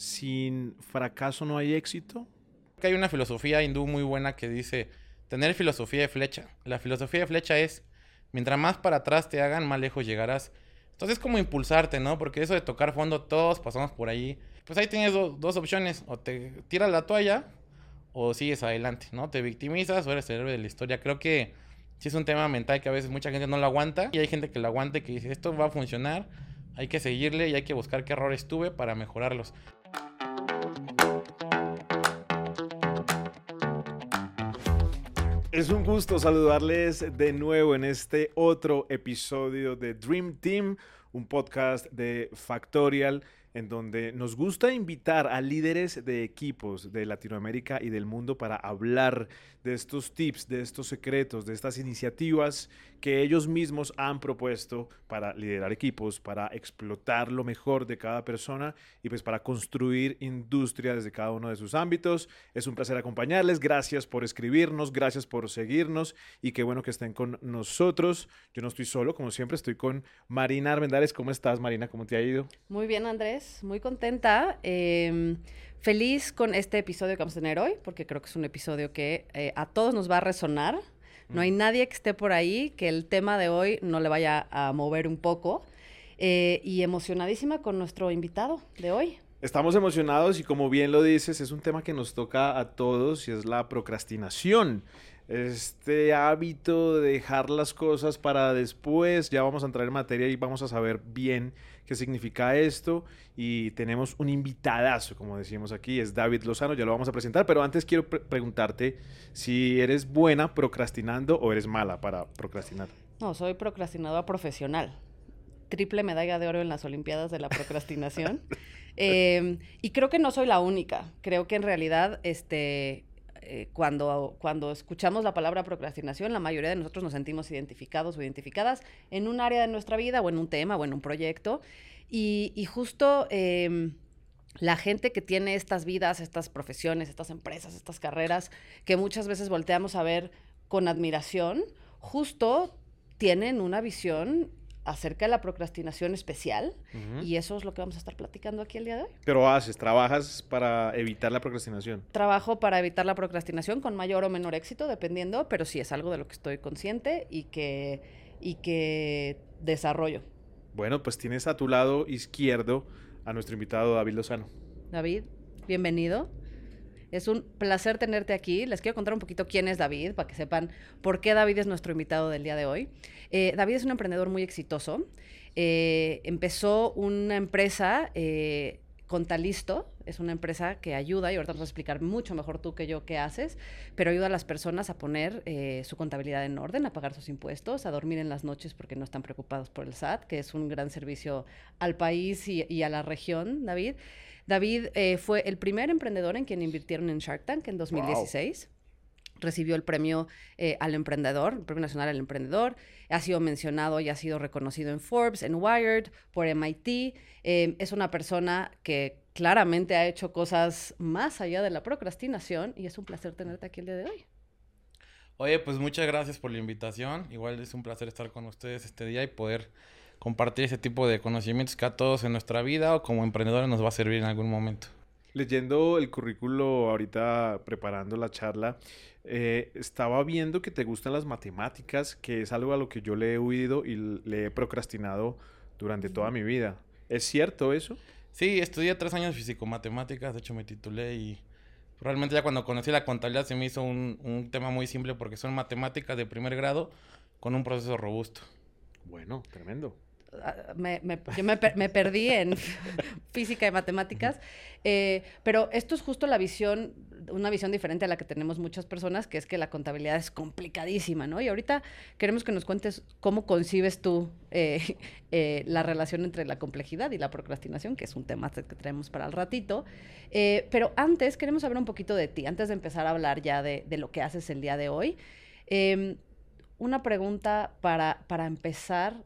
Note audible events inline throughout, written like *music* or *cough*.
sin fracaso no hay éxito. Hay una filosofía hindú muy buena que dice tener filosofía de flecha. La filosofía de flecha es, mientras más para atrás te hagan, más lejos llegarás. Entonces es como impulsarte, ¿no? Porque eso de tocar fondo, todos pasamos por ahí. Pues ahí tienes dos opciones, o te tiras la toalla o sigues adelante, ¿no? Te victimizas o eres el héroe de la historia. Creo que sí es un tema mental que a veces mucha gente no lo aguanta y hay gente que lo aguanta y que dice, esto va a funcionar, hay que seguirle y hay que buscar qué errores tuve para mejorarlos. Es un gusto saludarles de nuevo en este otro episodio de Dream Team, un podcast de Factorial en donde nos gusta invitar a líderes de equipos de Latinoamérica y del mundo para hablar de estos tips, de estos secretos, de estas iniciativas que ellos mismos han propuesto para liderar equipos, para explotar lo mejor de cada persona y pues para construir industria desde cada uno de sus ámbitos. Es un placer acompañarles, gracias por escribirnos, gracias por seguirnos y qué bueno que estén con nosotros. Yo no estoy solo, como siempre, estoy con Marina Armendares. ¿Cómo estás, Marina? ¿Cómo te ha ido? Muy bien, Andrés, muy contenta. Em, feliz con este episodio que vamos a tener hoy, porque creo que es un episodio que eh, a todos nos va a resonar. No hay nadie que esté por ahí que el tema de hoy no le vaya a mover un poco. Eh, y emocionadísima con nuestro invitado de hoy. Estamos emocionados y como bien lo dices, es un tema que nos toca a todos y es la procrastinación. Este hábito de dejar las cosas para después, ya vamos a entrar en materia y vamos a saber bien qué significa esto. Y tenemos un invitadazo, como decimos aquí, es David Lozano, ya lo vamos a presentar, pero antes quiero preguntarte si eres buena procrastinando o eres mala para procrastinar. No, soy procrastinadora profesional. Triple medalla de oro en las Olimpiadas de la procrastinación. *laughs* Em, y creo que no soy la única. Creo que en realidad, este, eh, cuando, cuando escuchamos la palabra procrastinación, la mayoría de nosotros nos sentimos identificados o identificadas en un área de nuestra vida o en un tema o en un proyecto. Y, justo em, la gente que tiene estas vidas, estas profesiones, estas empresas, estas carreras, que muchas veces volteamos a ver con admiración, justo tienen una visión acerca de la procrastinación especial y eso es lo que vamos a estar platicando aquí el día de hoy. Pero haces, trabajas para evitar la procrastinación. Trabajo para evitar la procrastinación con mayor o menor éxito, dependiendo, pero sí es algo de lo que estoy consciente y que, y que desarrollo. Bueno, pues tienes a tu lado izquierdo a nuestro invitado David Lozano. David, bienvenido. Es un placer tenerte aquí. Les quiero contar un poquito quién es David, para que sepan por qué David es nuestro invitado del día de hoy. Eh, David es un emprendedor muy exitoso. Eh, empezó una empresa eh, Contalisto, es una empresa que ayuda, y ahorita vamos a explicar mucho mejor tú que yo qué haces, pero ayuda a las personas a poner su contabilidad en orden, a pagar sus impuestos, a dormir en las noches porque no están preocupados por el SAT, que es un gran servicio al país y, a la región, David. David fue el primer emprendedor en quien invirtieron en Shark Tank en 2016 recibió el premio eh, al emprendedor, el premio nacional al emprendedor, ha sido mencionado y ha sido reconocido en Forbes, en Wired, por MIT, eh, es una persona que claramente ha hecho cosas más allá de la procrastinación y es un placer tenerte aquí el día de hoy. Oye, pues muchas gracias por la invitación, igual es un placer estar con ustedes este día y poder compartir ese tipo de conocimientos que a todos en nuestra vida o como emprendedores nos va a servir en algún momento. Leyendo el currículo ahorita preparando la charla, eh, estaba viendo que te gustan las matemáticas, que es algo a lo que yo le he huido y le he procrastinado durante toda mi vida. ¿Es cierto eso? Sí, estudié tres años físico-matemáticas, de hecho me titulé y realmente ya cuando conocí la contabilidad se me hizo un, un tema muy simple porque son matemáticas de primer grado con un proceso robusto. Bueno, tremendo me, me, yo me, me, perdí en *laughs* física y matemáticas, eh, pero esto es justo la visión, una visión diferente a la que tenemos muchas personas, que es que la contabilidad es complicadísima, ¿no? Y ahorita queremos que nos cuentes cómo concibes tú eh, *laughs* eh, la relación entre la complejidad y la procrastinación, que es un tema que traemos para el ratito, pero antes queremos saber un poquito de ti, antes de empezar a hablar ya de, de lo que haces el día de hoy. Em, una pregunta para, para empezar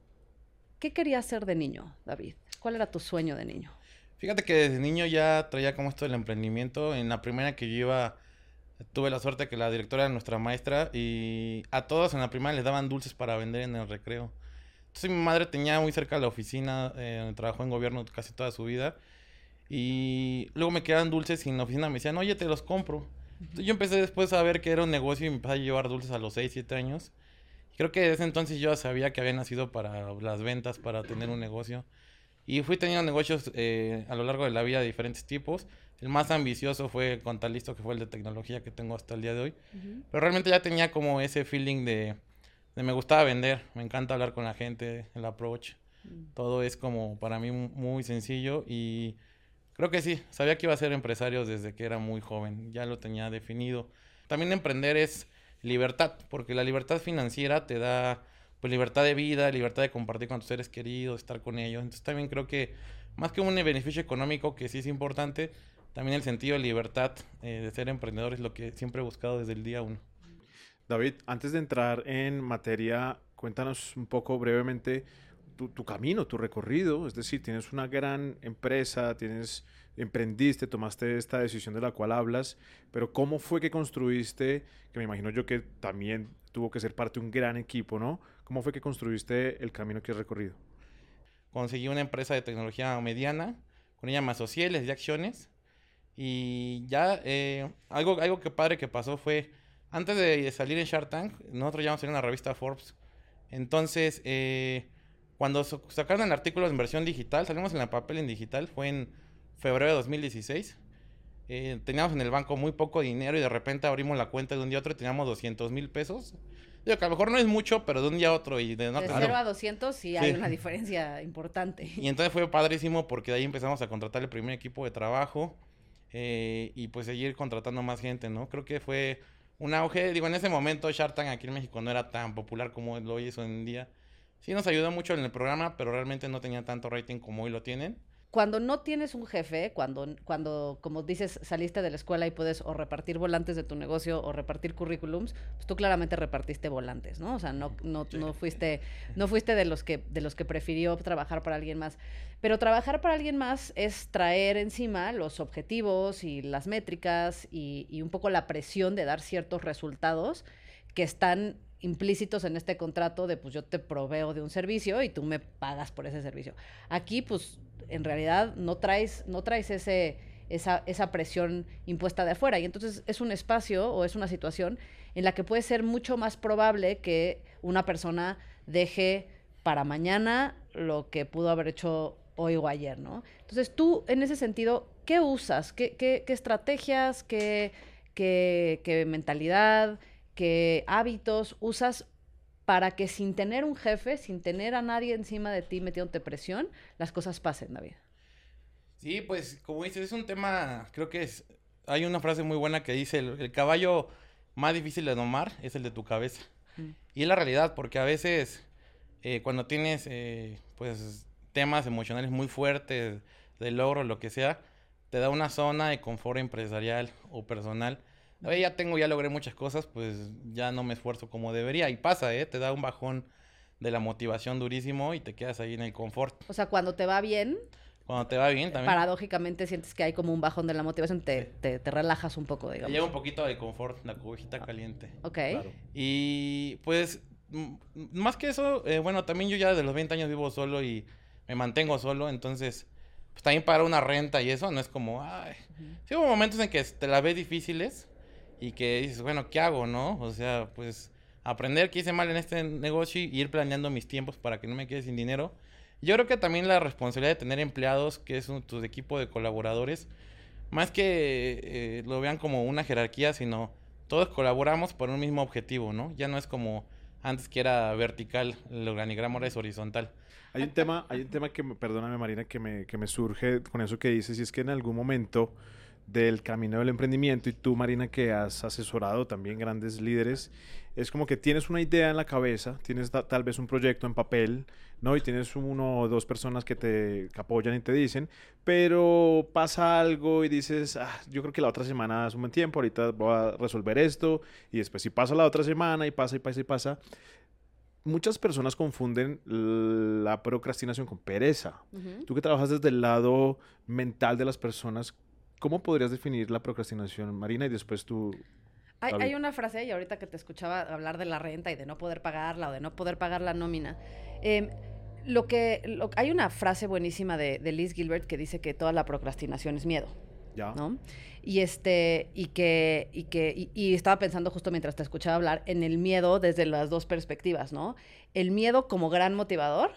¿Qué querías ser de niño, David? ¿Cuál era tu sueño de niño? Fíjate que desde niño ya traía como esto del emprendimiento. En la primera que yo iba, tuve la suerte que la directora era nuestra maestra y a todos en la primaria les daban dulces para vender en el recreo. Entonces mi madre tenía muy cerca la oficina, eh, trabajó en gobierno casi toda su vida. Y luego me quedaban dulces y en la oficina me decían, oye, te los compro. Entonces yo empecé después a ver que era un negocio y me empecé a llevar dulces a los 6, 7 años. Creo que desde entonces yo sabía que había nacido para las ventas, para tener un negocio. Y fui teniendo negocios eh, a lo largo de la vida de diferentes tipos. El más ambicioso fue Contalisto, que fue el de tecnología que tengo hasta el día de hoy. Pero realmente ya tenía como ese feeling de, de, me gustaba vender, me encanta hablar con la gente, el approach. Mm. Todo es como para mí muy sencillo y creo que sí, sabía que iba a ser empresario desde que era muy joven, ya lo tenía definido. También emprender es libertad, porque la libertad financiera te da pues libertad de vida, libertad de compartir con tus seres queridos, estar con ellos. Entonces también creo que más que un beneficio económico que sí es importante, también el sentido de libertad eh, de ser emprendedor es lo que siempre he buscado desde el día uno. David, antes de entrar en materia, cuéntanos un poco brevemente tu, tu, camino, tu recorrido. Es decir, tienes una gran empresa, tienes emprendiste, tomaste esta decisión de la cual hablas, pero ¿cómo fue que construiste, que me imagino yo que también tuvo que ser parte de un gran equipo, ¿no? ¿Cómo fue que construiste el camino que has recorrido? Conseguí una empresa de tecnología mediana, con ella me asocié, les acciones y ya eh, algo, algo que padre que pasó fue, antes de salir en Shark Tank, nosotros ya vamos a la revista Forbes, entonces... Eh, cuando sacaron el artículo en versión digital, salimos en la papel en digital, fue en febrero de 2016. Eh, teníamos en el banco muy poco dinero y de repente abrimos la cuenta de un día a otro y teníamos 200 mil pesos. Digo que a lo mejor no es mucho, pero de un día a otro y de, no, de 0 a 200 sí, hay una diferencia importante. *laughs* Y entonces fue padrísimo porque de ahí empezamos a contratar el primer equipo de trabajo eh, y pues seguir contratando más gente, ¿no? Creo que fue un auge, digo, en ese momento Shark Tank aquí en México no era tan popular como lo es hoy en día. Sí nos ayudó mucho en el programa, pero realmente no tenía tanto rating como hoy lo tienen cuando no tienes un jefe, cuando, cuando, como dices, saliste de la escuela y puedes o repartir volantes de tu negocio o repartir currículums, pues tú claramente repartiste volantes, ¿no? O sea, no, no, no fuiste, no fuiste de los que, de los que prefirió trabajar para alguien más. Pero trabajar para alguien más es traer encima los objetivos y las métricas y, y un poco la presión de dar ciertos resultados que están implícitos en este contrato de pues yo te proveo de un servicio y tú me pagas por ese servicio. Aquí pues en realidad no traes, no ese, esa, esa presión impuesta de afuera. Y entonces es un espacio o es una situación en la que puede ser mucho más probable que una persona deje para mañana lo que pudo haber hecho hoy o ayer, ¿no? Entonces tú, en ese sentido, ¿qué usas? ¿Qué, qué, qué estrategias, qué, qué, qué mentalidad, qué hábitos usas para que sin tener un jefe, sin tener a nadie encima de ti metiéndote presión, las cosas pasen, David. Sí, pues como dices, es un tema, creo que es, hay una frase muy buena que dice, el, caballo más difícil de domar es el de tu cabeza. Mm. Y es la realidad, porque a veces eh, cuando tienes eh, pues temas emocionales muy fuertes, de logro, lo que sea, te da una zona de confort empresarial o personal ya tengo, ya logré muchas cosas, pues ya no me esfuerzo como debería. Y pasa, ¿eh? Te da un bajón de la motivación durísimo y te quedas ahí en el confort. O sea, cuando te va bien. Cuando te va bien también. Paradójicamente sientes que hay como un bajón de la motivación, te, te, relajas un poco, digamos. Te lleva un poquito de confort, la cubijita caliente. Ok. Y pues, más que eso, eh, bueno, también yo ya de los 20 años vivo solo y me mantengo solo, entonces, pues también para una renta y eso no es como, ay. Sí hubo momentos en que te la ves difíciles, y que dices, bueno, ¿qué hago, no? O sea, pues aprender qué hice mal en este negocio y ir planeando mis tiempos para que no me quede sin dinero. Yo creo que también la responsabilidad de tener empleados, que es un, tu equipo de colaboradores, más que eh, lo vean como una jerarquía, sino todos colaboramos por un mismo objetivo, ¿no? Ya no es como antes que era vertical, el organigrama ahora es horizontal. Hay un tema, hay un tema que, perdóname Marina, que me, que me surge con eso que dices, y es que en algún momento del camino del emprendimiento y tú, Marina, que has asesorado también grandes líderes, es como que tienes una idea en la cabeza, tienes tal vez un proyecto en papel, ¿no? Y tienes uno o dos personas que te apoyan y te dicen, pero pasa algo y dices, ah, yo creo que la otra semana es un buen tiempo, ahorita voy a resolver esto, y después si pasa la otra semana y pasa y pasa y pasa, muchas personas confunden la procrastinación con pereza. Tú que trabajas desde el lado mental de las personas, ¿Cómo podrías definir la procrastinación, Marina? Y después tú... Hay, una frase, y ahorita que te escuchaba hablar de la renta y de no poder pagarla o de no poder pagar la nómina. Em, Lo que, lo- hay una frase buenísima de, de Liz Gilbert que dice que toda la procrastinación es miedo. Ya. ¿no? Y este, y que, y que, y, y estaba pensando justo mientras te escuchaba hablar en el miedo desde las dos perspectivas, ¿no? El miedo como gran motivador,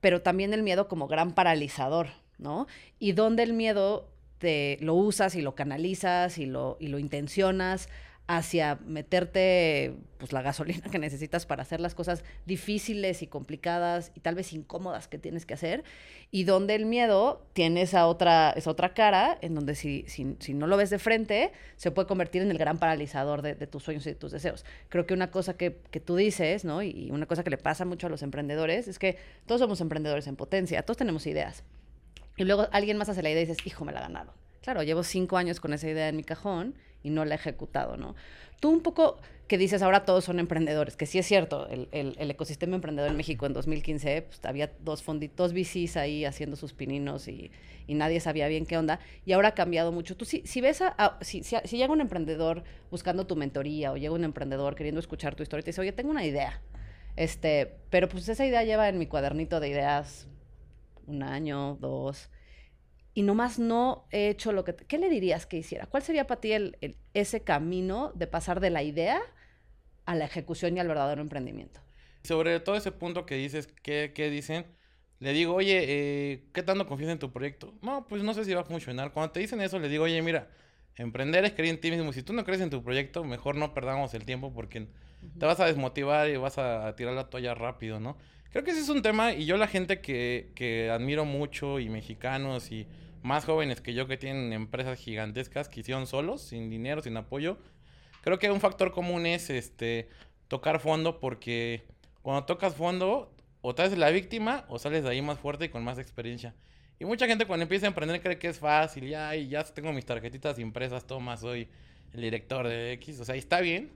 pero también el miedo como gran paralizador, ¿no? Y donde el miedo te lo usas y lo canalizas y lo, y lo intencionas hacia meterte pues la gasolina *laughs* que necesitas para hacer las cosas difíciles y complicadas y tal vez incómodas que tienes que hacer y donde el miedo tiene esa otra, esa otra cara en donde si, si, si no lo ves de frente se puede convertir en el gran paralizador de, de tus sueños y de tus deseos. Creo que una cosa que, que tú dices, ¿no? Y una cosa que le pasa mucho a los emprendedores es que todos somos emprendedores en potencia, todos tenemos ideas. Y luego alguien más hace la idea y dices, hijo, me la ganaron. Claro, llevo cinco años con esa idea en mi cajón y no la he ejecutado, ¿no? Tú un poco que dices, ahora todos son emprendedores, que sí es cierto, el, el- ecosistema emprendedor en México en 2015, pues había dos fonditos, VCs ahí haciendo sus pininos y, y nadie sabía bien qué onda, y ahora ha cambiado mucho. Tú si, si ves si, si llega un emprendedor buscando tu mentoría o llega un emprendedor queriendo escuchar tu historia y te dice, oye, tengo una idea, este, pero pues esa idea lleva en mi cuadernito de ideas un año, dos, y nomás no he hecho lo que... te- ¿Qué le dirías que hiciera? ¿Cuál sería para ti el- el- ese camino de pasar de la idea a la ejecución y al verdadero emprendimiento? Sobre todo ese punto que dices, ¿qué, qué dicen? Le digo, oye, eh, ¿qué tanto confías en tu proyecto? No, pues no sé si va a funcionar. Cuando te dicen eso, le digo, oye, mira, emprender es creer en ti mismo. Si tú no crees en tu proyecto, mejor no perdamos el tiempo porque te vas a desmotivar y vas a tirar la toalla rápido, ¿no? Creo que ese es un tema y yo la gente que, que admiro mucho y mexicanos y más jóvenes que yo que tienen empresas gigantescas que hicieron solos, sin dinero, sin apoyo, creo que un factor común es este tocar fondo porque cuando tocas fondo o te haces la víctima o sales de ahí más fuerte y con más experiencia. Y mucha gente cuando empieza a emprender cree que es fácil, ya, ya tengo mis tarjetitas impresas, toma, soy el director de X, o sea, está bien,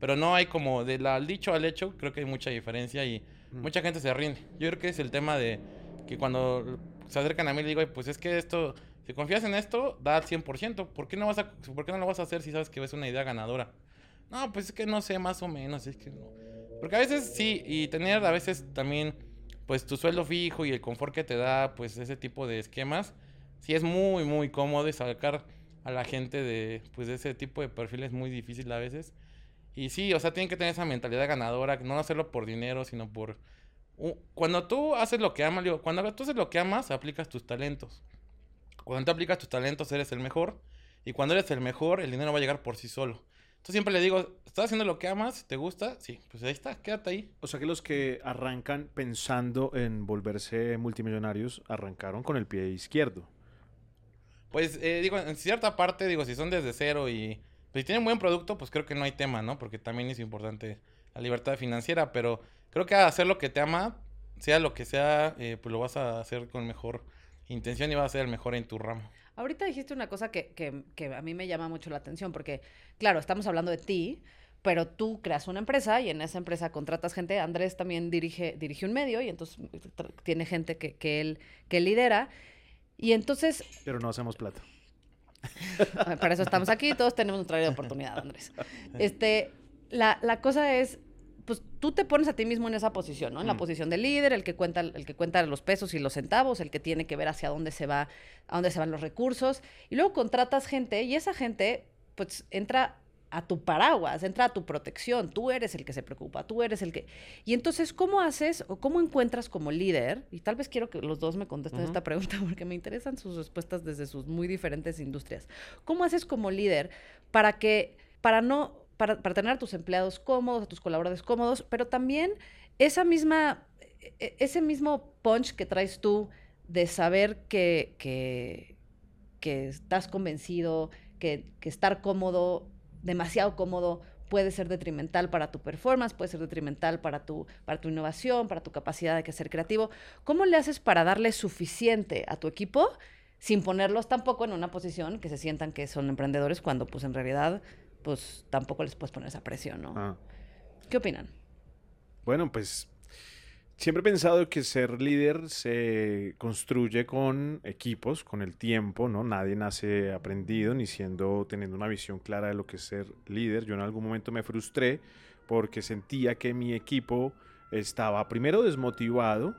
pero no hay como del dicho al hecho, creo que hay mucha diferencia y. mucha gente se rinde. Yo creo que es el tema de que cuando se acercan a mí le digo, "Ay, pues es que esto, si confías en esto, da al 100%, ¿por qué no, vas a, ¿por qué no lo vas a hacer si sabes que es una idea ganadora? No, pues es que no sé, más o menos, es que no. Porque a veces sí, y tener a veces también, pues tu sueldo fijo y el confort que te da, pues ese tipo de esquemas, sí es muy, muy cómodo y sacar a la gente de, pues de ese tipo de perfil es muy difícil a veces. Y sí, o sea, tienen que tener esa mentalidad ganadora, no hacerlo por dinero, sino por... Cuando tú haces lo que amas, digo, cuando tú haces lo que amas, aplicas tus talentos. Cuando tú aplicas tus talentos, eres el mejor. Y cuando eres el mejor, el dinero va a llegar por sí solo. Entonces siempre le digo, ¿estás haciendo lo que amas? ¿Te gusta? Sí, pues ahí está, quédate ahí. O sea que los que arrancan pensando en volverse multimillonarios arrancaron con el pie izquierdo. Pues eh, digo, en cierta parte, digo, si son desde cero y pues, si tienen buen producto, pues creo que no hay tema, ¿no? Porque también es importante la libertad financiera, pero creo que hacer lo que te ama, sea lo que sea, eh, pues lo vas a hacer con mejor intención y vas a ser el mejor en tu ramo. Ahorita dijiste una cosa que, que- que a mí me llama mucho la atención, porque, claro, estamos hablando de ti, pero tú creas una empresa y en esa empresa contratas gente. Andrés también dirige, dirige un medio y entonces tra- tiene gente que, que él que lidera. Y entonces, Pero no hacemos plata. *laughs* para eso estamos aquí, todos tenemos nuestra área de oportunidad, Andrés. Este, la, la cosa es, pues tú te pones a ti mismo en esa posición, ¿no? En la Mm. posición de líder, el que cuenta, el que cuenta los pesos y los centavos, el que tiene que ver hacia dónde se va, a dónde se van los recursos. Y luego contratas gente y esa gente, pues entra a tu paraguas, entra a tu protección. Tú eres el que se preocupa, tú eres el que. Y entonces, ¿cómo haces o cómo encuentras como líder? Y tal vez quiero que los dos me contesten esta pregunta *laughs* porque me interesan sus respuestas desde sus muy diferentes industrias. ¿Cómo haces como líder para que, para no, para, para tener a tus empleados cómodos, a tus colaboradores cómodos, pero también esa misma, e- e- ese mismo punch que traes tú de saber que, que, que estás convencido, que, que estar cómodo, demasiado cómodo, puede ser detrimental para tu performance, puede ser detrimental para tu, para tu innovación, para tu capacidad de ser creativo. ¿Cómo le haces para darle suficiente a tu equipo sin ponerlos tampoco en una posición que se sientan que son emprendedores cuando pues en realidad pues tampoco les puedes poner esa presión, ¿no? Ah. ¿Qué opinan? Bueno, pues siempre he pensado que ser líder se construye con equipos, con el tiempo, ¿no? Nadie nace aprendido ni siendo teniendo una visión clara de lo que es ser líder. Yo en algún momento me frustré porque sentía que mi equipo estaba primero desmotivado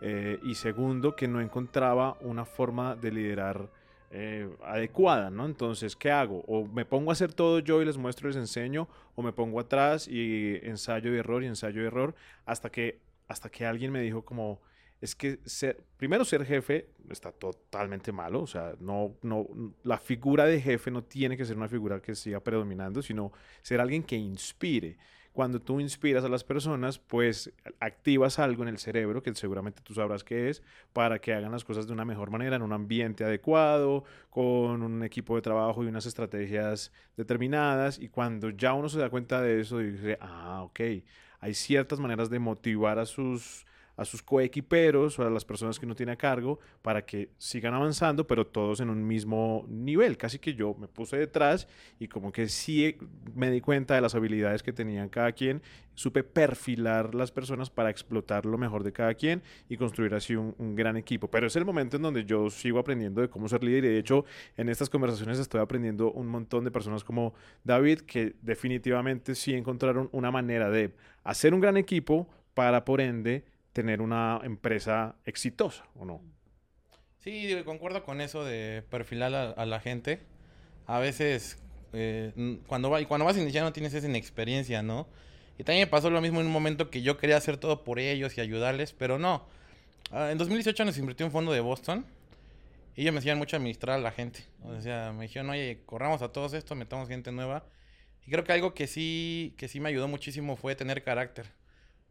eh, y segundo, que no encontraba una forma de liderar eh, adecuada, ¿no? Entonces, ¿qué hago? O me pongo a hacer todo yo y les muestro, les enseño, o me pongo atrás y ensayo y error y ensayo y error, hasta que, hasta que alguien me dijo como, es que ser, primero ser jefe está totalmente malo, o sea, no, no, la figura de jefe no tiene que ser una figura que siga predominando, sino ser alguien que inspire cuando tú inspiras a las personas, pues activas algo en el cerebro, que seguramente tú sabrás qué es, para que hagan las cosas de una mejor manera, en un ambiente adecuado, con un equipo de trabajo y unas estrategias determinadas. Y cuando ya uno se da cuenta de eso, dice, ah, ok, hay ciertas maneras de motivar a sus a sus coequiperos o a las personas que no tiene a cargo para que sigan avanzando, pero todos en un mismo nivel. Casi que yo me puse detrás y como que sí me di cuenta de las habilidades que tenían cada quien, supe perfilar las personas para explotar lo mejor de cada quien y construir así un, gran equipo. Pero es el momento en donde yo sigo aprendiendo de cómo ser líder y de hecho en estas conversaciones estoy aprendiendo un montón de personas como David que definitivamente sí encontraron una manera de hacer un gran equipo para por ende tener una empresa exitosa, ¿o no? Sí, concuerdo con eso de perfilar a, la gente. A veces, eh, cuando, va, cuando vas iniciando tienes esa inexperiencia, ¿no? Y también me pasó lo mismo en un momento que yo quería hacer todo por ellos y ayudarles, pero no. Ah, en 2018 nos invirtió un fondo de Boston y ellos me enseñan mucho a administrar a la gente. O sea, me dijeron, oye, corramos a todos estos, metamos gente nueva. Y creo que algo que sí, que sí me ayudó muchísimo fue tener carácter.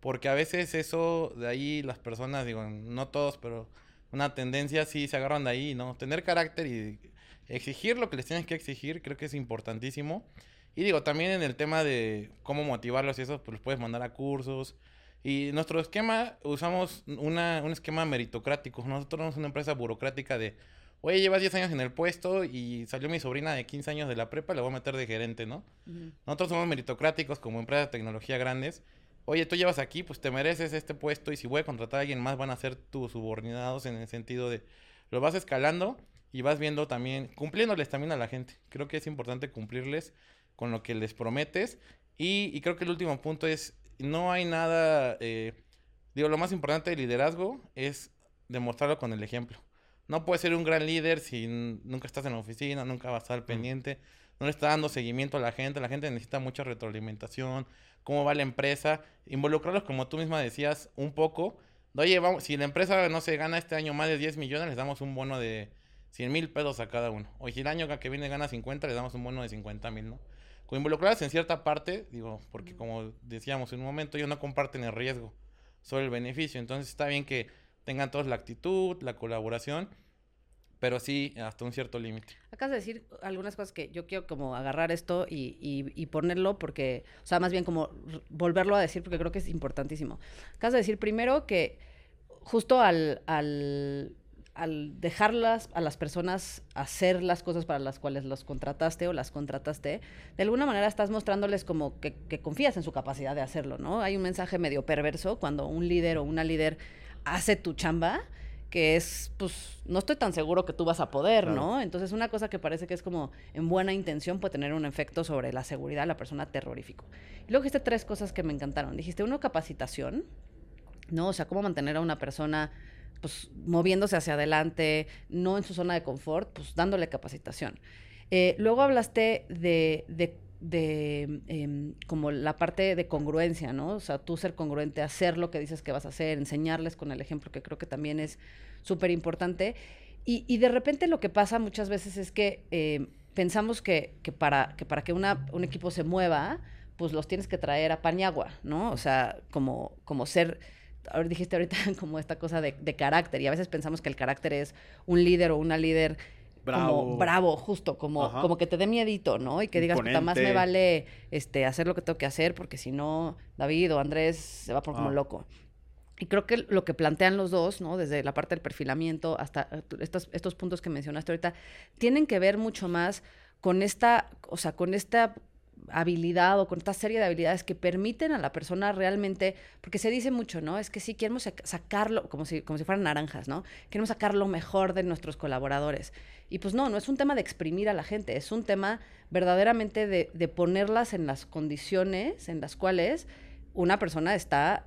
Porque a veces eso, de ahí las personas, digo, no todos, pero una tendencia sí se agarran de ahí, ¿no? Tener carácter y exigir lo que les tienes que exigir, creo que es importantísimo. Y digo, también en el tema de cómo motivarlos y eso, pues los puedes mandar a cursos. Y nuestro esquema, usamos una, un esquema meritocrático. Nosotros somos una empresa burocrática de, oye, llevas 10 años en el puesto y salió mi sobrina de 15 años de la prepa, le voy a meter de gerente, ¿no? Nosotros somos meritocráticos como empresa de tecnología grandes oye, tú llevas aquí, pues te mereces este puesto y si voy a contratar a alguien más van a ser tus subordinados en el sentido de lo vas escalando y vas viendo también, cumpliéndoles también a la gente. Creo que es importante cumplirles con lo que les prometes y, creo que el último punto es, no hay nada, eh, digo, lo más importante del liderazgo es demostrarlo con el ejemplo. No puedes ser un gran líder si nunca estás en la oficina, nunca vas a estar pendiente, no le estás dando seguimiento a la gente, la gente necesita mucha retroalimentación, cómo va la empresa, involucrarlos como tú misma decías un poco. Oye, vamos, si la empresa no se gana este año más de 10 millones, les damos un bono de 100 mil pesos a cada uno. O si el año que viene gana 50, les damos un bono de 50 mil, ¿no? Con involucrarlas en cierta parte, digo, porque como decíamos en un momento, ellos no comparten el riesgo, solo el beneficio. Entonces está bien que tengan todos la actitud, la colaboración pero sí hasta un cierto límite. Acabas de decir algunas cosas que yo quiero como agarrar esto y, y, ponerlo porque, o sea, más bien como volverlo a decir porque creo que es importantísimo. Acabas de decir primero que justo al, al, al dejarlas a las personas hacer las cosas para las cuales los contrataste o las contrataste, de alguna manera estás mostrándoles como que, que confías en su capacidad de hacerlo, ¿no? Hay un mensaje medio perverso cuando un líder o una líder hace tu chamba que es, pues, no estoy tan seguro que tú vas a poder, ¿no? Entonces, una cosa que parece que es como en buena intención puede tener un efecto sobre la seguridad de la persona terrorífico. Y luego dijiste tres cosas que me encantaron. Dijiste, uno, capacitación, ¿no? O sea, cómo mantener a una persona, pues, moviéndose hacia adelante, no en su zona de confort, pues, dándole capacitación. Eh, luego hablaste de, de de em, como la parte de congruencia, ¿no? O sea, tú ser congruente, hacer lo que dices que vas a hacer, enseñarles con el ejemplo, que creo que también es súper importante. Y, de repente lo que pasa muchas veces es que em, pensamos que, que, para que, para que un equipo se mueva, pues los tienes que traer a Pañagua, ¿no? O sea, como, como ser dijiste ahorita *laughs* como esta cosa de, de, carácter y a veces pensamos que el carácter es un líder o una líder bravo. Como bravo, justo, como, como que te dé miedito, ¿no? Y que digas, puta, más me vale este, hacer lo que tengo que hacer, porque si no, David o Andrés se va por como ah. loco. Y creo que lo que plantean los dos, ¿no? Desde la parte del perfilamiento hasta estos, estos puntos que mencionaste ahorita, tienen que ver mucho más con esta, o sea, con esta habilidad o con esta serie de habilidades que permiten a la persona realmente, porque se dice mucho, ¿no? Es que sí queremos sacarlo, como si, como si fueran naranjas, ¿no? Queremos sacar lo mejor de nuestros colaboradores. Y pues no, no es un tema de exprimir a la gente, es un tema verdaderamente de, ponerlas en las condiciones en las cuales una persona está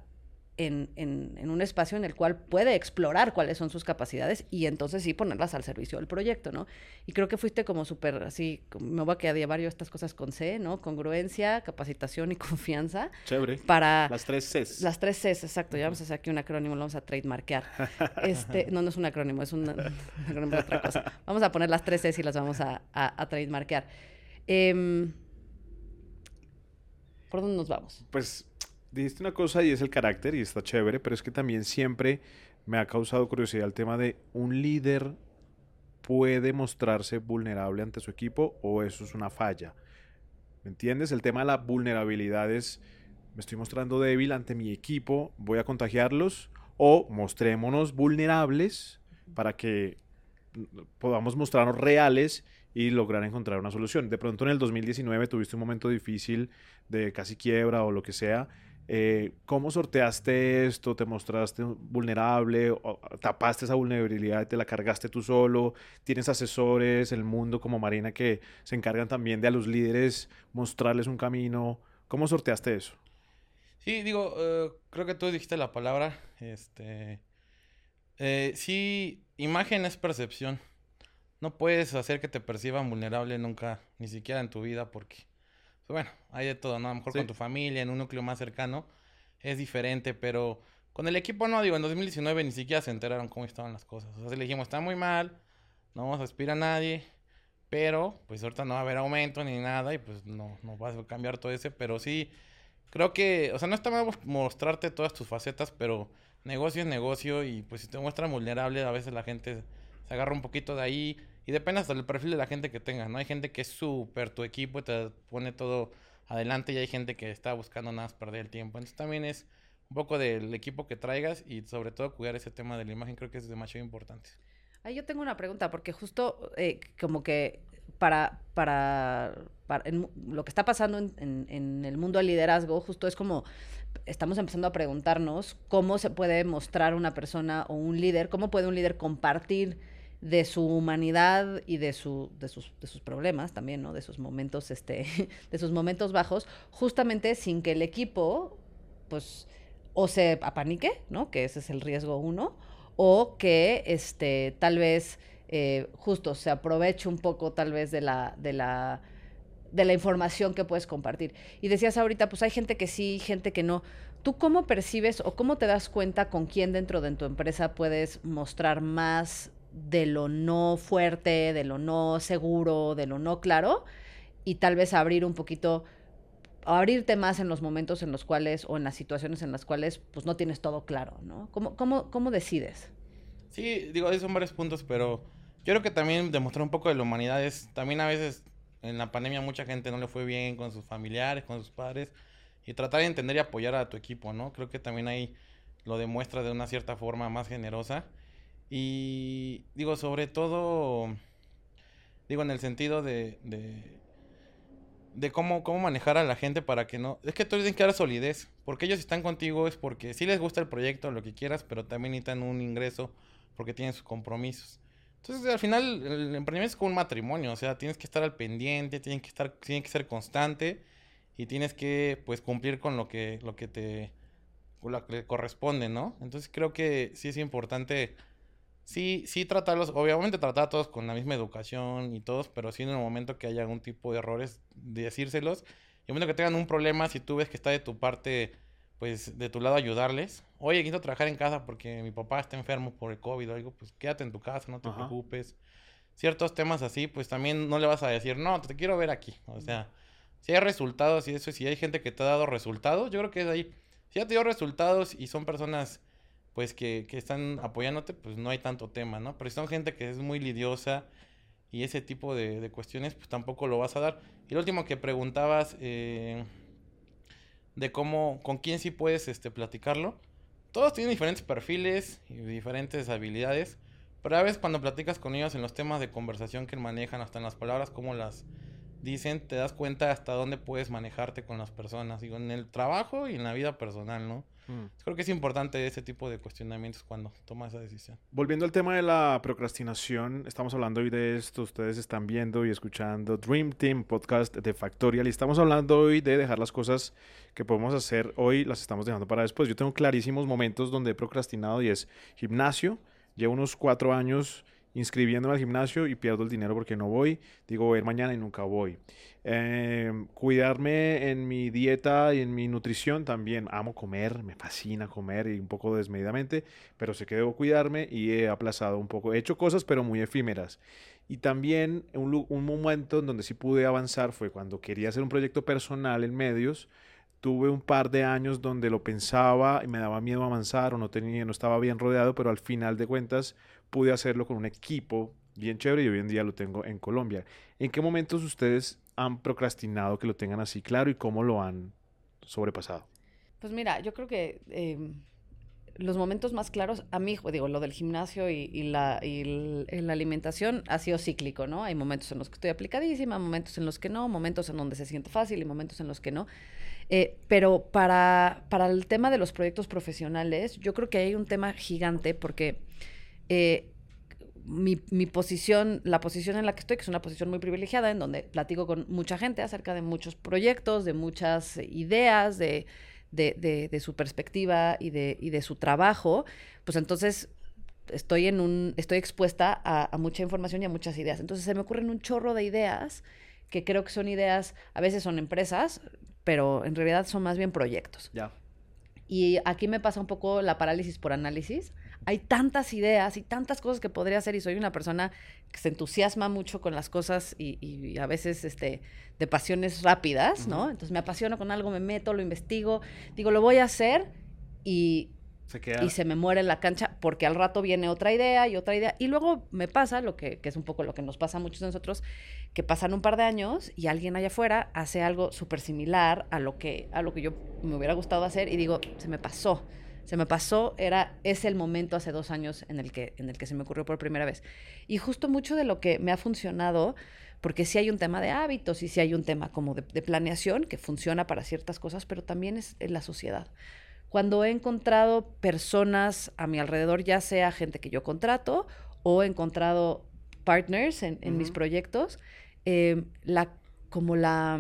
en, en, un espacio en el cual puede explorar cuáles son sus capacidades y entonces sí ponerlas al servicio del proyecto, ¿no? Y creo que fuiste como súper así, me voy a quedar varios estas cosas con C, ¿no? Congruencia, capacitación y *laughs* confianza. Chévere. Para... Las tres Cs. Las tres Cs, exacto. Ya vamos a hacer aquí un acrónimo, lo vamos a trademarkear. *laughs* Este, no, no es un acrónimo, es un, acrónimo de otra cosa. Vamos a poner las tres Cs y las vamos a, a, a trademarkear. Em, ¿Por dónde nos vamos? Pues dijiste una cosa y es el carácter y está chévere, pero es que también siempre me ha causado curiosidad el tema de un líder puede mostrarse vulnerable ante su equipo o eso es una falla. ¿Me entiendes? El tema de la vulnerabilidad es, me estoy mostrando débil ante mi equipo, voy a contagiarlos o mostrémonos vulnerables para que podamos mostrarnos reales y lograr encontrar una solución. De pronto en el 2019 tuviste un momento difícil de casi quiebra o lo que sea eh, ¿Cómo sorteaste esto? ¿Te mostraste vulnerable? ¿Tapaste esa vulnerabilidad y te la cargaste tú solo? ¿Tienes asesores, el mundo como Marina que se encargan también de a los líderes mostrarles un camino? ¿Cómo sorteaste eso? Sí, digo, eh, creo que tú dijiste la palabra. Este, eh, sí, imagen es percepción. No puedes hacer que te perciban vulnerable nunca, ni siquiera en tu vida, porque bueno, hay de todo, ¿no? A lo mejor con tu familia, en un núcleo más cercano, es diferente, pero con el equipo no, digo, en 2019 ni siquiera se enteraron cómo estaban las cosas. O sea, le dijimos, está muy mal, no vamos a aspirar a nadie, pero pues ahorita no va a haber aumento ni nada y pues no, no va a cambiar todo ese, pero sí, creo que, o sea, no está mal mostrarte todas tus facetas, pero negocio es negocio y pues si te muestras vulnerable, a veces la gente se agarra un poquito de ahí y depende del perfil de la gente que tengas, ¿no? Hay gente que es súper tu equipo te pone todo adelante y hay gente que está buscando nada más perder el tiempo. Entonces también es un poco del equipo que traigas y sobre todo cuidar ese tema de la imagen creo que es demasiado importante. Ahí yo tengo una pregunta porque justo eh, como que para, para, lo que está pasando en, en, el mundo del liderazgo, justo es como estamos empezando a preguntarnos cómo se puede mostrar una persona o un líder, cómo puede un líder compartir de su humanidad y de, su, de, sus, de sus problemas también, ¿no? De sus momentos, este, *laughs* de sus momentos bajos, justamente sin que el equipo, pues, o se apanique, ¿no? Que ese es el riesgo uno, o que, este, tal vez, eh, justo se aproveche un poco, tal vez, de la, de la, de la información que puedes compartir. Y decías ahorita, pues hay gente que sí, gente que no. ¿Tú cómo percibes o cómo te das cuenta con quién dentro de tu empresa puedes mostrar más de lo no fuerte, de lo no seguro, de lo no claro, y tal vez abrir un poquito, abrirte más en los momentos en los cuales, o en las situaciones en las cuales, pues no tienes todo claro, ¿no? ¿Cómo, cómo, cómo decides? Sí, digo, esos son varios puntos, pero yo creo que también demostrar un poco de la humanidad es, también a veces en la pandemia mucha gente no le fue bien con sus familiares, con sus padres, y tratar de entender y apoyar a tu equipo, ¿no? Creo que también ahí lo demuestra de una cierta forma más generosa. Y digo, sobre todo, digo, en el sentido de, de, cómo, cómo manejar a la gente para que no... Es que tú tienes que dar solidez, porque ellos están contigo es porque sí les gusta el proyecto, lo que quieras, pero también necesitan un ingreso porque tienen sus compromisos. Entonces, al final, el emprendimiento es como un matrimonio, o sea, tienes que estar al pendiente, tienes que estar, tiene que ser constante y tienes que, pues, cumplir con lo que, lo que te, corresponde, ¿no? Entonces, creo que sí es importante sí, sí tratarlos, obviamente tratar a todos con la misma educación y todos, pero sí en el momento que haya algún tipo de errores, decírselos. Y en el momento que tengan un problema, si tú ves que está de tu parte, pues de tu lado ayudarles. Oye, quiero trabajar en casa porque mi papá está enfermo por el COVID o algo, pues quédate en tu casa, no te preocupes. Ciertos temas así, pues también no le vas a decir, no, te quiero ver aquí. O sea, si hay resultados y eso, si hay gente que te ha dado resultados, yo creo que es ahí. Si ya te dio resultados y son personas pues que, que, están apoyándote, pues no hay tanto tema, ¿no? Pero si son gente que es muy lidiosa y ese tipo de, cuestiones, pues tampoco lo vas a dar. Y lo último que preguntabas eh, de cómo, con quién sí puedes este, platicarlo. Todos tienen diferentes perfiles y diferentes habilidades, pero a veces cuando platicas con ellos en los temas de conversación que manejan, hasta en las palabras, cómo las, dicen, te das cuenta hasta dónde puedes manejarte con las personas, digo, en el trabajo y en la vida personal, ¿no? Mm. Creo que es importante ese tipo de cuestionamientos cuando tomas esa decisión. Volviendo al tema de la procrastinación, estamos hablando hoy de esto, ustedes están viendo y escuchando Dream Team Podcast de Factorial y estamos hablando hoy de dejar las cosas que podemos hacer hoy, las estamos dejando para después. Yo tengo clarísimos momentos donde he procrastinado y es gimnasio, llevo unos cuatro años inscribiéndome al gimnasio y pierdo el dinero porque no voy. Digo, voy mañana y nunca voy. Em, cuidarme en mi dieta y en mi nutrición también. Amo comer, me fascina comer y un poco desmedidamente, pero sé que debo cuidarme y he aplazado un poco. He hecho cosas, pero muy efímeras. Y también un, un momento en donde sí pude avanzar fue cuando quería hacer un proyecto personal en medios tuve un par de años donde lo pensaba y me daba miedo avanzar o no tenía no estaba bien rodeado pero al final de cuentas pude hacerlo con un equipo bien chévere y hoy en día lo tengo en Colombia. ¿En qué momentos ustedes han procrastinado que lo tengan así claro y cómo lo han sobrepasado? Pues mira, yo creo que em, los momentos más claros, a mí, digo, lo del gimnasio y, la, la, alimentación ha sido cíclico, ¿no? Hay momentos en los que estoy aplicadísima, momentos en los que no, momentos en donde se siente fácil y momentos en los que no. Eh, pero para, para el tema de los proyectos profesionales, yo creo que hay un tema gigante porque eh, mi, mi, posición, la posición en la que estoy, que es una posición muy privilegiada, en donde platico con mucha gente acerca de muchos proyectos, de muchas ideas, de, de, de, su perspectiva y de, y de su trabajo, pues entonces estoy en un, estoy expuesta a, a, mucha información y a muchas ideas. Entonces se me ocurren un chorro de ideas que creo que son ideas, a veces son empresas, pero en realidad son más bien proyectos. Ya. Y aquí me pasa un poco la parálisis por análisis hay tantas ideas y tantas cosas que podría hacer y soy una persona que se entusiasma mucho con las cosas y, a veces este, de pasiones rápidas, ¿no? Entonces me apasiono con algo, me meto, lo investigo, digo, lo voy a hacer y y se me muere en la cancha porque al rato viene otra idea y otra idea. Y luego me pasa lo que, que es un poco lo que nos pasa a muchos de nosotros, que pasan un par de años y alguien allá afuera hace algo súper similar a lo, que, a lo que yo me hubiera gustado hacer y digo, se me pasó se me pasó, era, es el momento hace dos años en el, que, en el que se me ocurrió por primera vez. Y justo mucho de lo que me ha funcionado, porque sí hay un tema de hábitos y sí hay un tema como de, planeación que funciona para ciertas cosas, pero también es en la sociedad. Cuando he encontrado personas a mi alrededor, ya sea gente que yo contrato o he encontrado partners en, mis proyectos, eh, la, como la,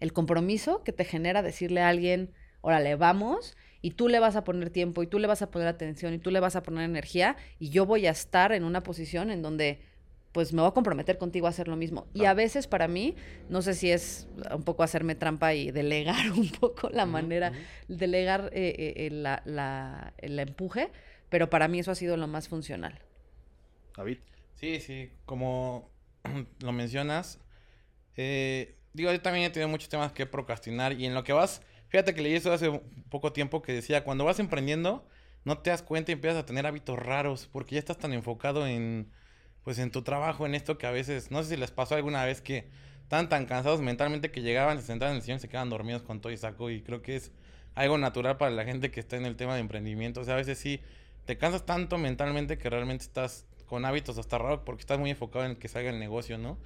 el compromiso que te genera decirle a alguien, órale, vamos, y tú le vas a poner tiempo y tú le vas a poner atención y tú le vas a poner energía y yo voy a estar en una posición en donde pues me voy a comprometer contigo a hacer lo mismo. Y a veces para mí, no sé si es un poco hacerme trampa y delegar *laughs* un poco la manera, delegar eh, eh, eh, la, la, el empuje, pero para mí eso ha sido lo más funcional. David. Sí, sí, como *clears throat* lo mencionas, digo, yo también he tenido muchos temas que procrastinar y en lo que vas Fíjate que leí eso hace poco tiempo que decía, cuando vas emprendiendo, no te das cuenta y empiezas a tener hábitos raros, porque ya estás tan enfocado en, pues, en tu trabajo, en esto que a veces, no sé si les pasó alguna vez que estaban tan cansados mentalmente que llegaban, se sentaban en el sillón y se quedan dormidos con todo y saco, y creo que es algo natural para la gente que está en el tema de emprendimiento. O sea, a veces sí, te cansas tanto mentalmente que realmente estás con hábitos hasta raros porque estás muy enfocado en que salga el negocio, ¿no?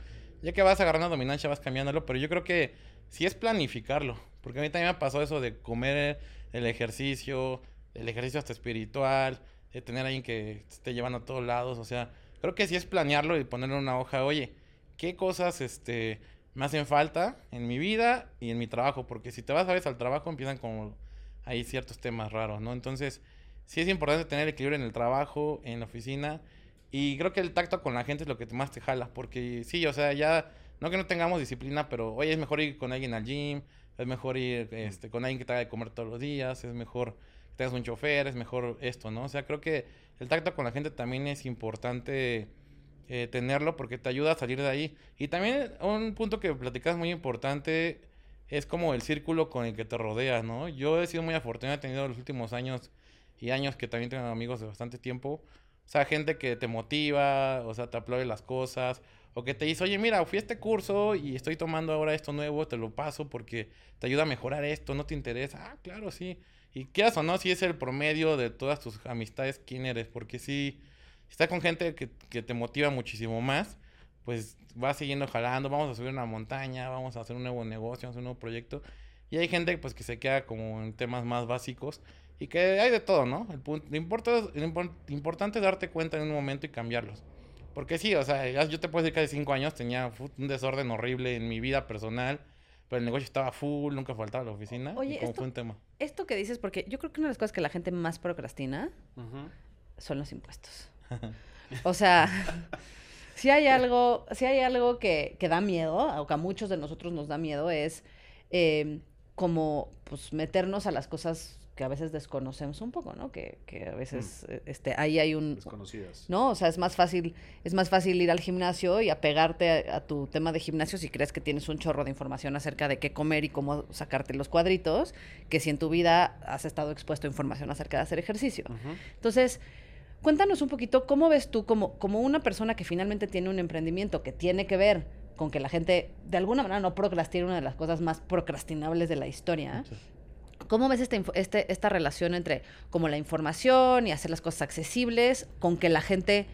Ya que vas agarrando dominancia, vas cambiándolo, pero yo creo que sí es planificarlo. Porque a mí también me pasó eso de comer el ejercicio, el ejercicio hasta espiritual, de tener a alguien que te esté llevando a todos lados. O sea, creo que sí es planearlo y ponerle una hoja, oye, ¿qué cosas este, me hacen falta en mi vida y en mi trabajo? Porque si te vas a veces al trabajo empiezan como ahí ciertos temas raros, ¿no? Entonces, sí es importante tener equilibrio en el trabajo, en la oficina. Y creo que el tacto con la gente es lo que más te jala. Porque sí, o sea, ya, no que no tengamos disciplina, pero oye, es mejor ir con alguien al gym, es mejor ir este, con alguien que te haga de comer todos los días, es mejor tengas un chofer, es mejor esto, ¿no? O sea, creo que el tacto con la gente también es importante eh, tenerlo porque te ayuda a salir de ahí. Y también un punto que platicas muy importante es como el círculo con el que te rodeas, ¿no? Yo he sido muy afortunado, he tenido los últimos años y años que también tengo amigos de bastante tiempo. O sea, gente que te motiva, o sea, te aplaude las cosas, o que te dice, oye, mira, fui a este curso y estoy tomando ahora esto nuevo, te lo paso porque te ayuda a mejorar esto, ¿no te interesa? Ah, claro, sí. Y quieras o no, si es el promedio de todas tus amistades, quién eres, porque si estás con gente que, que te motiva muchísimo más, pues va siguiendo jalando, vamos a subir una montaña, vamos a hacer un nuevo negocio, vamos a hacer un nuevo proyecto. Y hay gente pues que se queda como en temas más básicos y que hay de todo, ¿no? El punto, lo, importante es darte cuenta en un momento y cambiarlos. Porque sí, o sea, yo te puedo decir que hace cinco años tenía un desorden horrible en mi vida personal, pero el negocio estaba full, nunca faltaba la oficina. Oye, como esto, fue un tema. esto que dices, porque yo creo que una de las cosas que la gente más procrastina son los impuestos. *laughs* o sea, *laughs* si hay algo, si hay algo que, que, da miedo, o que a muchos de nosotros nos da miedo, es eh, como pues meternos a las cosas que a veces desconocemos un poco, ¿no? Que, que a veces mm. eh, este, ahí hay un... Desconocidas. ¿No? O sea, es más fácil, es más fácil ir al gimnasio y apegarte a, tu tema de gimnasio si crees que tienes un chorro de información acerca de qué comer y cómo sacarte los cuadritos, que si en tu vida has estado expuesto a información acerca de hacer ejercicio. Entonces, cuéntanos un poquito, ¿cómo ves tú como, como una persona que finalmente tiene un emprendimiento que tiene que ver con que la gente de alguna manera no procrastine una de las cosas más procrastinables de la historia. ¿Cómo ves este, este, esta relación entre como la información y hacer las cosas accesibles con que la gente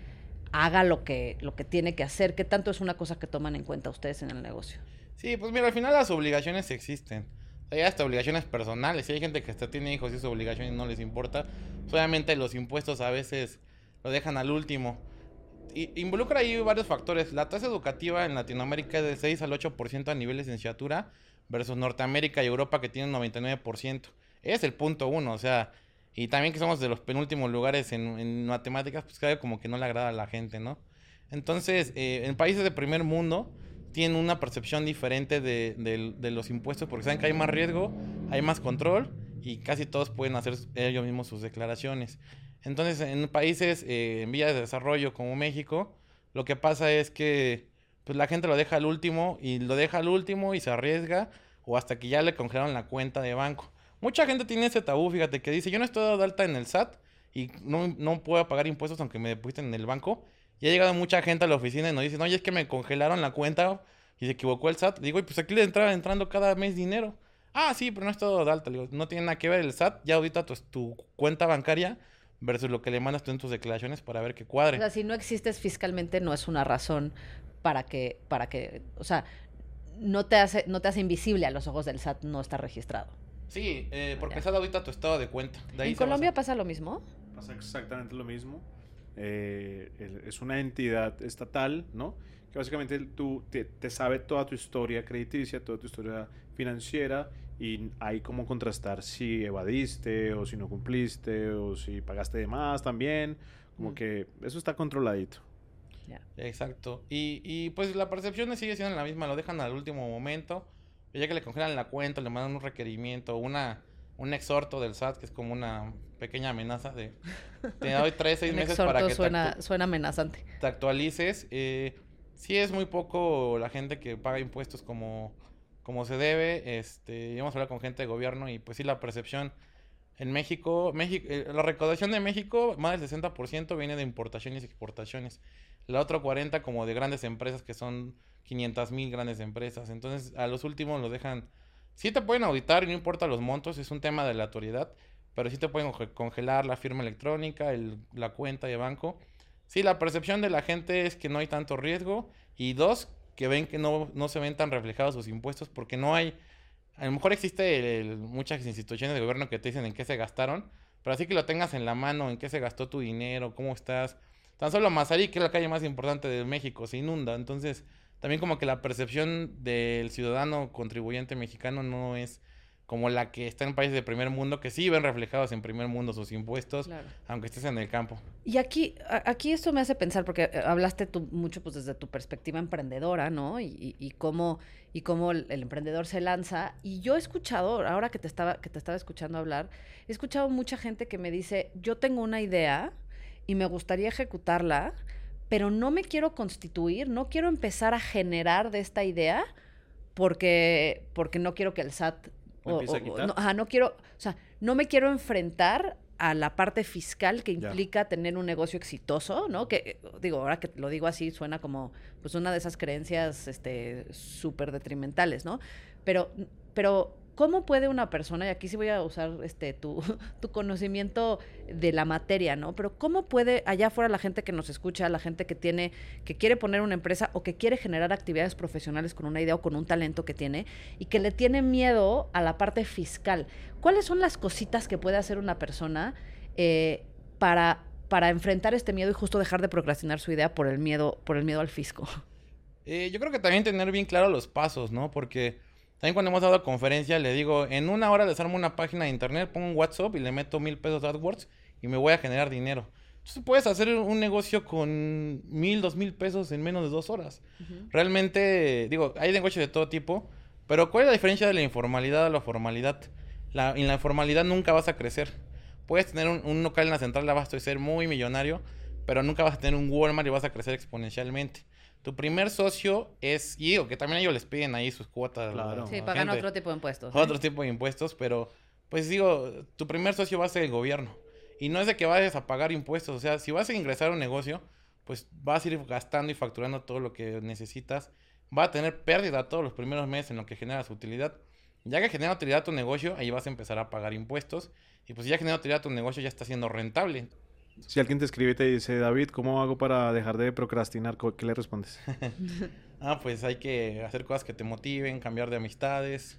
haga lo que, lo que tiene que hacer? ¿Qué tanto es una cosa que toman en cuenta ustedes en el negocio? Sí, pues mira, al final las obligaciones existen. Hay hasta obligaciones personales. Si hay gente que hasta tiene hijos y es obligación y no les importa, solamente los impuestos a veces lo dejan al último involucra ahí varios factores. La tasa educativa en Latinoamérica es del 6 al 8% a nivel de licenciatura versus Norteamérica y Europa que tienen 99%. Es el punto uno, o sea, y también que somos de los penúltimos lugares en, matemáticas, pues claro, como que no le agrada a la gente, ¿no? Entonces, eh, en países de primer mundo tienen una percepción diferente de, los impuestos porque saben que hay más riesgo, hay más control y casi todos pueden hacer ellos mismos sus declaraciones. Entonces, en países eh, en vías de desarrollo como México, lo que pasa es que pues la gente lo deja al último y lo deja al último y se arriesga o hasta que ya le congelaron la cuenta de banco. Mucha gente tiene ese tabú, fíjate, que dice, yo no estoy dado de alta en el SAT y no, no puedo pagar impuestos aunque me depositen en el banco. Y ha llegado mucha gente a la oficina y nos dicen, oye, es que me congelaron la cuenta y se equivocó el SAT. Digo, pues aquí le entra entrando cada mes dinero. Ah, sí, pero no es todo de alta. Digo, no tiene nada que ver el SAT, ya audita tu, tu cuenta bancaria versus lo que le mandas tú en tus declaraciones para ver que cuadre. O sea, si no existes fiscalmente no es una razón para que, para que, o sea, no te hace, no te hace invisible a los ojos del SAT no estar registrado. Sí, eh, porque SAT audita tu estado de cuenta. ¿En Colombia pasa lo mismo? Pasa exactamente lo mismo. Eh, es una entidad estatal, ¿no? Que básicamente tú te, te, sabe toda tu historia crediticia, toda tu historia financiera y hay como contrastar si evadiste o si no cumpliste o si pagaste de más también. Como mm. que eso está controladito. Exacto. Y, y pues la percepción sigue siendo la misma, lo dejan al último momento. Ya que le congelan la cuenta, le mandan un requerimiento, una, un exhorto del SAT, que es como una pequeña amenaza de te doy tres, *laughs* seis meses para que suena, suena amenazante. te actualices. Eh, sí es muy poco la gente que paga impuestos como como se debe. Este, hemos hablado con gente de gobierno y pues sí, la percepción en México, México eh, la recaudación de México, más del 60% viene de importaciones y exportaciones. La otra 40% como de grandes empresas que son 500 mil grandes empresas. Entonces, a los últimos los dejan... Sí te pueden auditar y no importa los montos, es un tema de la autoridad, pero sí te pueden congelar la firma electrónica, el, la cuenta de banco. Sí, la percepción de la gente es que no hay tanto riesgo. Y dos, que ven que no, no se ven tan reflejados sus impuestos porque no hay, a lo mejor existe muchas instituciones de gobierno que te dicen en qué se gastaron, pero así que lo tengas en la mano, en qué se gastó tu dinero, cómo estás. Tan solo Mazarí, que es la calle más importante de México, se inunda. Entonces, también como que la percepción del ciudadano contribuyente mexicano no es como la que está en países de primer mundo, que sí ven reflejados en primer mundo sus impuestos, aunque estés en el campo. Y aquí, aquí esto me hace pensar, porque eh, hablaste tú mucho pues desde tu perspectiva emprendedora, ¿no? Y, y, cómo, y cómo el, emprendedor se lanza. Y yo he escuchado, ahora que te, estaba, que te estaba escuchando hablar, he escuchado mucha gente que me dice, yo tengo una idea y me gustaría ejecutarla, pero no me quiero constituir, no quiero empezar a generar de esta idea porque, porque no quiero que el SAT o, no, no quiero, o sea, no me quiero enfrentar a la parte fiscal que implica tener un negocio exitoso, ¿no? Que digo, ahora que lo digo así suena como pues una de esas creencias este súper detrimentales, ¿no? Pero pero ¿Cómo puede una persona, y aquí sí voy a usar este tu, *laughs* tu, conocimiento de la materia, ¿no? Pero ¿cómo puede allá afuera la gente que nos escucha, la gente que tiene, que quiere poner una empresa o que quiere generar actividades profesionales con una idea o con un talento que tiene y que le tiene miedo a la parte fiscal? ¿Cuáles son las cositas que puede hacer una persona eh, para, para enfrentar este miedo y justo dejar de procrastinar su idea por el miedo, por el miedo al fisco? Eh, yo creo que también tener bien claro los pasos, ¿no? Porque también cuando hemos dado conferencia le digo, en una hora desarmo una página de internet, pongo un WhatsApp y le meto mil pesos de AdWords y me voy a generar dinero. Entonces puedes hacer un negocio con mil, dos mil pesos en menos de dos horas. Realmente, digo, hay negocios de todo tipo, pero ¿cuál es la diferencia de la informalidad a la formalidad? La, en la informalidad nunca vas a crecer. Puedes tener un, local en la central de abasto y ser muy millonario, pero nunca vas a tener un Walmart y vas a crecer exponencialmente. Tu primer socio es, y digo que también ellos les piden ahí sus cuotas. Claro. Sí, pagan otro tipo de impuestos. Otro tipo de impuestos, pero pues digo, tu primer socio va a ser el gobierno. Y no es de que vayas a pagar impuestos, o sea, si vas a ingresar a un negocio, pues vas a ir gastando y facturando todo lo que necesitas. Va a tener pérdida todos los primeros meses en lo que genera su utilidad. Ya que genera utilidad tu negocio, ahí vas a empezar a pagar impuestos. Y pues ya genera utilidad tu negocio, ya está siendo rentable. Si alguien te escribe y te dice, David, ¿cómo hago para dejar de procrastinar? ¿Qué le respondes? *laughs* ah, pues hay que hacer cosas que te motiven, cambiar de amistades,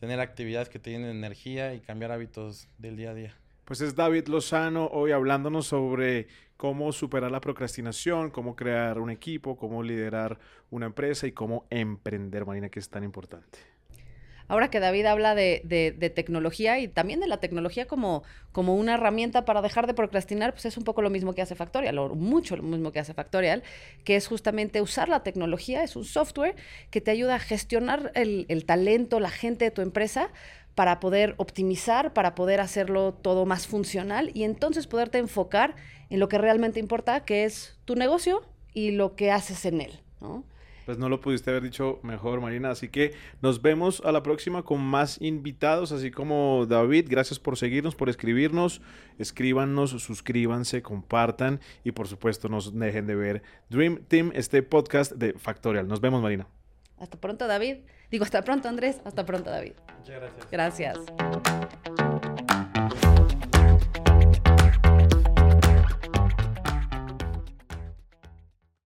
tener actividades que te llenen energía y cambiar hábitos del día a día. Pues es David Lozano hoy hablándonos sobre cómo superar la procrastinación, cómo crear un equipo, cómo liderar una empresa y cómo emprender, Marina, que es tan importante. Ahora que David habla de, tecnología y también de la tecnología como, como una herramienta para dejar de procrastinar, pues es un poco lo mismo que hace Factorial, o mucho lo mismo que hace Factorial, que es justamente usar la tecnología, es un software que te ayuda a gestionar el, el talento, la gente de tu empresa para poder optimizar, para poder hacerlo todo más funcional y entonces poderte enfocar en lo que realmente importa, que es tu negocio y lo que haces en él. ¿no? Pues no lo pudiste haber dicho mejor, Marina. Así que nos vemos a la próxima con más invitados, así como David. Gracias por seguirnos, por escribirnos. Escríbanos, suscríbanse, compartan y por supuesto nos dejen de ver Dream Team, este podcast de Factorial. Nos vemos, Marina. Hasta pronto, David. Digo, hasta pronto, Andrés. Hasta pronto, David. Muchas gracias. Gracias.